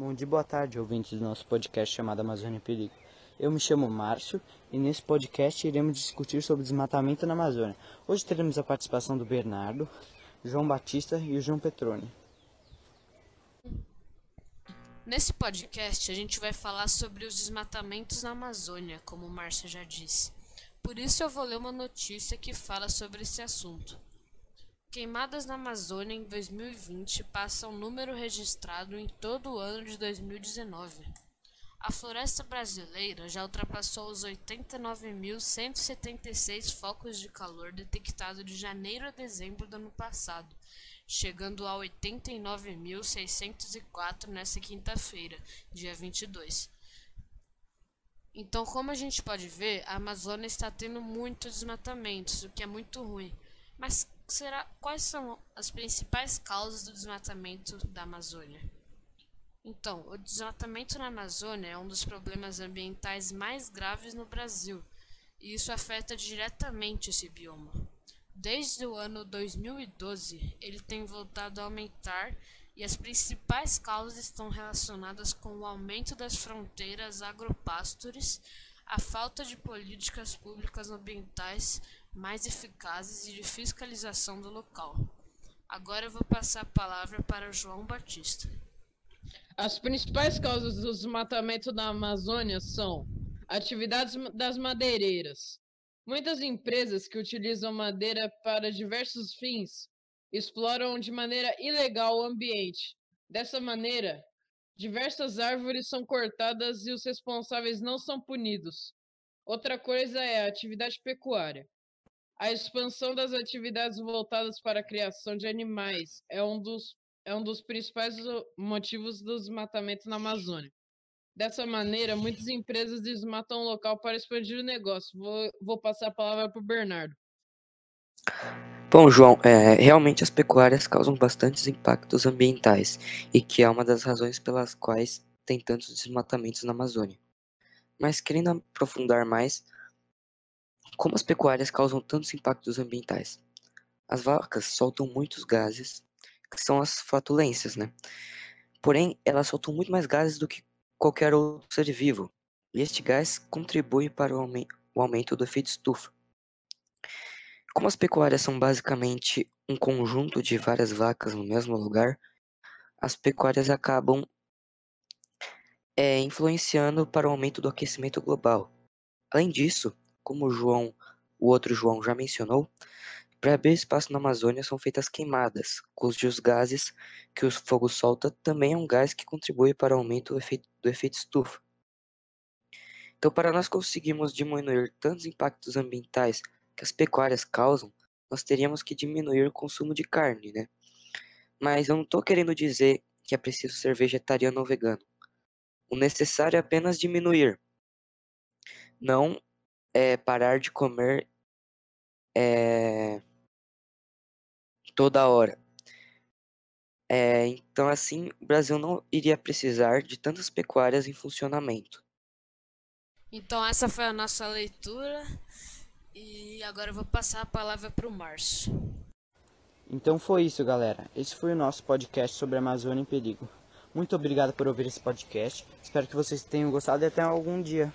Bom dia, boa tarde, ouvintes do nosso podcast chamado Amazônia em Perigo. Eu me chamo Márcio e nesse podcast iremos discutir sobre desmatamento na Amazônia. Hoje teremos a participação do Bernardo, João Batista e o João Petroni. Nesse podcast a gente vai falar sobre os desmatamentos na Amazônia, como o Márcio já disse. Por isso eu vou ler uma notícia que fala sobre esse assunto. Queimadas na Amazônia em 2020 passam número registrado em todo o ano de 2019. A floresta brasileira já ultrapassou os 89.176 focos de calor detectados de janeiro a dezembro do ano passado, chegando a 89.604 nesta quinta-feira, dia 22. Então, como a gente pode ver, a Amazônia está tendo muitos desmatamentos, o que é muito ruim. Mas será quais são as principais causas do desmatamento da Amazônia? Então, o desmatamento na Amazônia é um dos problemas ambientais mais graves no Brasil, e isso afeta diretamente esse bioma. Desde o ano 2012, ele tem voltado a aumentar e as principais causas estão relacionadas com o aumento das fronteiras agropastores, a falta de políticas públicas ambientais mais eficazes e de fiscalização do local. Agora eu vou passar a palavra para João Batista. As principais causas do desmatamento da Amazônia são atividades das madeireiras. Muitas empresas que utilizam madeira para diversos fins exploram de maneira ilegal o ambiente. Dessa maneira, diversas árvores são cortadas e os responsáveis não são punidos. Outra coisa é a atividade pecuária. A expansão das atividades voltadas para a criação de animais é um dos, é um dos principais motivos do desmatamento na Amazônia. Dessa maneira, muitas empresas desmatam o local para expandir o negócio. Vou, vou passar a palavra para o Bernardo. Bom, João, é, realmente as pecuárias causam bastantes impactos ambientais e que é uma das razões pelas quais tem tantos desmatamentos na Amazônia. Mas querendo aprofundar mais, como as pecuárias causam tantos impactos ambientais? As vacas soltam muitos gases, que são as flatulências, né? Porém, elas soltam muito mais gases do que qualquer outro ser vivo, e este gás contribui para o, aumento do efeito estufa. Como as pecuárias são basicamente um conjunto de várias vacas no mesmo lugar, as pecuárias acabam é, influenciando para o aumento do aquecimento global. Além disso, como João, o outro João já mencionou, para abrir espaço na Amazônia são feitas queimadas, cujos gases que o fogo solta também é um gás que contribui para o aumento do efeito, do efeito estufa. Então, para nós conseguirmos diminuir tantos impactos ambientais que as pecuárias causam, nós teríamos que diminuir o consumo de carne, né? Mas eu não estou querendo dizer que é preciso ser vegetariano ou vegano. O necessário é apenas diminuir, não é, parar de comer é, toda hora. É, então, assim, o Brasil não iria precisar de tantas pecuárias em funcionamento. Então, essa foi a nossa leitura. E agora eu vou passar a palavra para o Márcio. Então foi isso, galera. Esse foi o nosso podcast sobre a Amazônia em Perigo. Muito obrigado por ouvir esse podcast. Espero que vocês tenham gostado e até algum dia.